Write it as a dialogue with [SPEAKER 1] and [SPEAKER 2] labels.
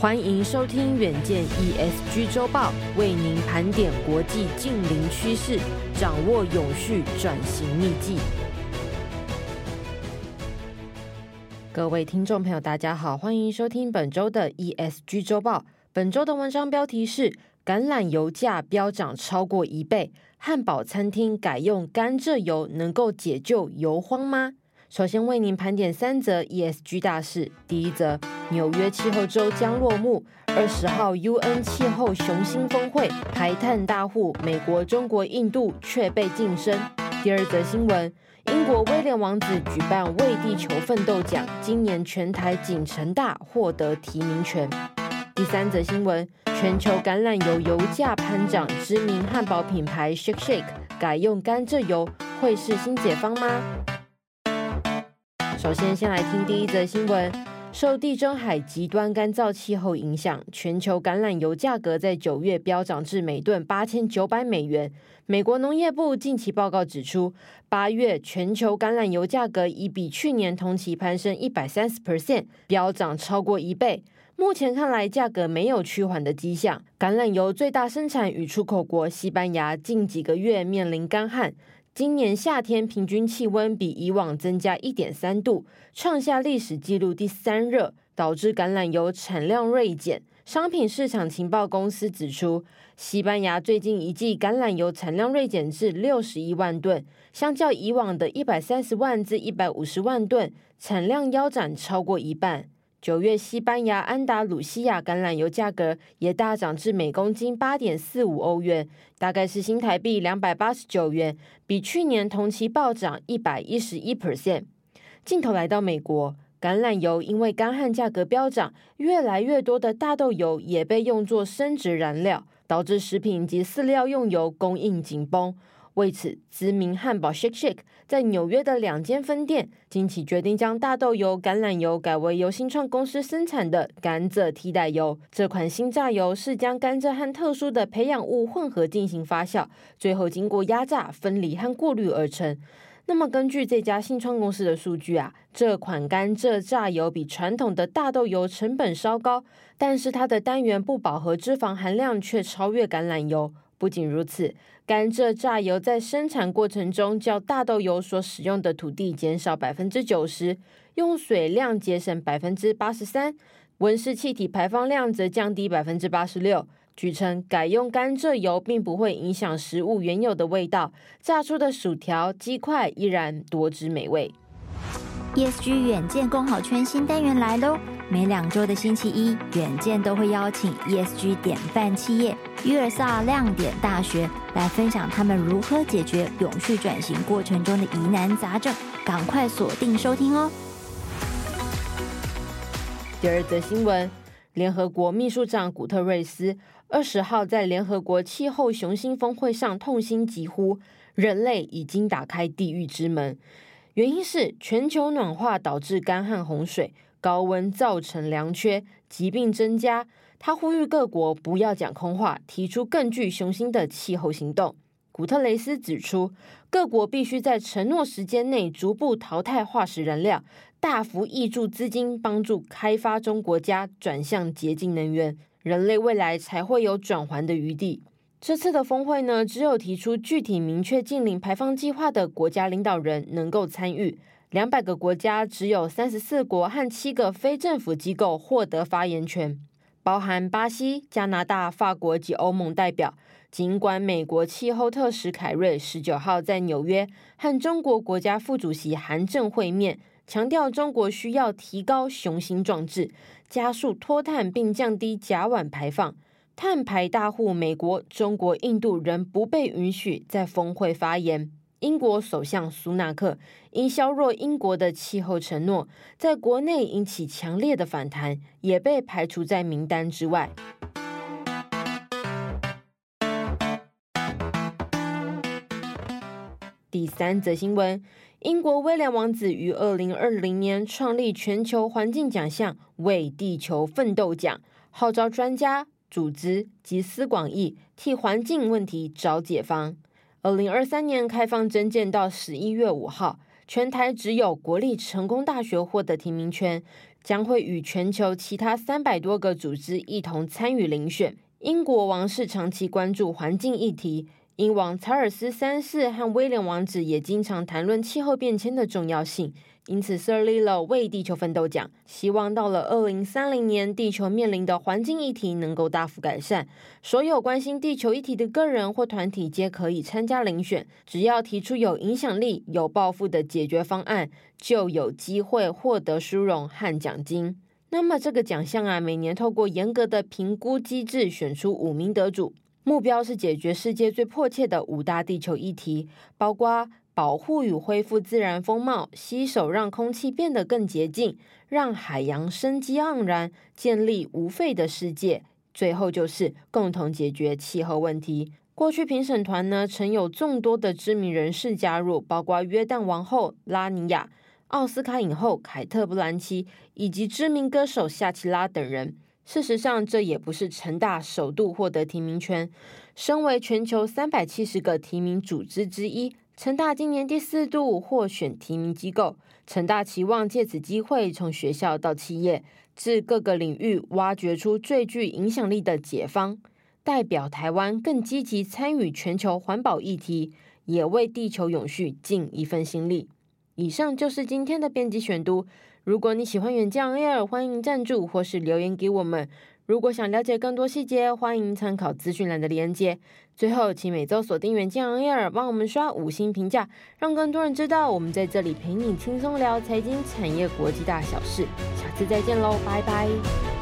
[SPEAKER 1] 欢迎收听远见 ESG 周报，为您盘点国际近邻趋势，掌握永续转型秘技。各位听众朋友，大家好，欢迎收听本周的 ESG 周报。本周的文章标题是：橄榄油价飙涨超过一倍，汉堡餐厅改用甘蔗油，能够解救油荒吗？首先为您盘点三则 ESG 大事。第一则，纽约气候周将落幕，二十号 UN 气候雄心峰会，排碳大户美国、中国、印度却被晋升。第二则新闻，英国威廉王子举办为地球奋斗奖，今年全台仅成大获得提名权。第三则新闻，全球橄榄油油价攀涨，知名汉堡品牌 Shake Shake 改用甘蔗油，会是新解方吗？首先，先来听第一则新闻。受地中海极端干燥气候影响，全球橄榄油价格在九月飙涨至每吨八千九百美元。美国农业部近期报告指出，八月全球橄榄油价格已比去年同期攀升一百三十 percent，飙涨超过一倍。目前看来，价格没有趋缓的迹象。橄榄油最大生产与出口国西班牙近几个月面临干旱。今年夏天平均气温比以往增加一点三度，创下历史纪录第三热，导致橄榄油产量锐减。商品市场情报公司指出，西班牙最近一季橄榄油产量锐减至六十一万吨，相较以往的一百三十万至一百五十万吨，产量腰斩超过一半。九月，西班牙安达鲁西亚橄榄油价格也大涨至每公斤八点四五欧元，大概是新台币两百八十九元，比去年同期暴涨一百一十一 percent。镜头来到美国，橄榄油因为干旱价格飙涨，越来越多的大豆油也被用作生质燃料，导致食品及饲料用油供应紧绷。为此，知名汉堡 Shake Shake 在纽约的两间分店近期决定将大豆油、橄榄油改为由新创公司生产的甘蔗替代油。这款新榨油是将甘蔗和特殊的培养物混合进行发酵，最后经过压榨、分离和过滤而成。那么，根据这家新创公司的数据啊，这款甘蔗榨油比传统的大豆油成本稍高，但是它的单元不饱和脂肪含量却超越橄榄油。不仅如此，甘蔗榨油在生产过程中，较大豆油所使用的土地减少百分之九十，用水量节省百分之八十三，温室气体排放量则降低百分之八十六。据称，改用甘蔗油并不会影响食物原有的味道，炸出的薯条、鸡块依然多汁美味。
[SPEAKER 2] ESG 远见共好圈新单元来喽！每两周的星期一，远见都会邀请 ESG 典范企业约尔萨亮点大学来分享他们如何解决永续转型过程中的疑难杂症，赶快锁定收听哦。
[SPEAKER 1] 第二则新闻：联合国秘书长古特瑞斯二十号在联合国气候雄心峰会上痛心疾呼，人类已经打开地狱之门，原因是全球暖化导致干旱洪水。高温造成粮缺，疾病增加。他呼吁各国不要讲空话，提出更具雄心的气候行动。古特雷斯指出，各国必须在承诺时间内逐步淘汰化石燃料，大幅挹注资金，帮助开发中国家转向洁净能源，人类未来才会有转圜的余地。这次的峰会呢，只有提出具体明确净零排放计划的国家领导人能够参与。两百个国家只有三十四国和七个非政府机构获得发言权，包含巴西、加拿大、法国及欧盟代表。尽管美国气候特使凯瑞十九号在纽约和中国国家副主席韩正会面，强调中国需要提高雄心壮志，加速脱碳并降低甲烷排放。碳排大户美国、中国、印度仍不被允许在峰会发言。英国首相苏纳克因削弱英国的气候承诺，在国内引起强烈的反弹，也被排除在名单之外。第三则新闻：英国威廉王子于二零二零年创立全球环境奖项“为地球奋斗奖”，号召专家、组织集思广益，替环境问题找解方。二零二三年开放征件到十一月五号，全台只有国立成功大学获得提名权，将会与全球其他三百多个组织一同参与遴选。英国王室长期关注环境议题。英王查尔斯三世和威廉王子也经常谈论气候变迁的重要性，因此 Sir Lilo 为地球奋斗奖，希望到了二零三零年，地球面临的环境议题能够大幅改善。所有关心地球议题的个人或团体皆可以参加遴选，只要提出有影响力、有抱负的解决方案，就有机会获得殊荣和奖金。那么这个奖项啊，每年透过严格的评估机制选出五名得主。目标是解决世界最迫切的五大地球议题，包括保护与恢复自然风貌、携手让空气变得更洁净、让海洋生机盎然、建立无废的世界。最后就是共同解决气候问题。过去评审团呢，曾有众多的知名人士加入，包括约旦王后拉尼亚、奥斯卡影后凯特·布兰奇以及知名歌手夏奇拉等人。事实上，这也不是成大首度获得提名权。身为全球三百七十个提名组织之一，成大今年第四度获选提名机构。成大期望借此机会，从学校到企业，至各个领域挖掘出最具影响力的解方，代表台湾更积极参与全球环保议题，也为地球永续尽一份心力。以上就是今天的编辑选读。如果你喜欢远见 Air，欢迎赞助或是留言给我们。如果想了解更多细节，欢迎参考资讯栏的连接。最后，请每周锁定远见 Air，帮我们刷五星评价，让更多人知道我们在这里陪你轻松聊财经、产业、国际大小事。下次再见喽，拜拜。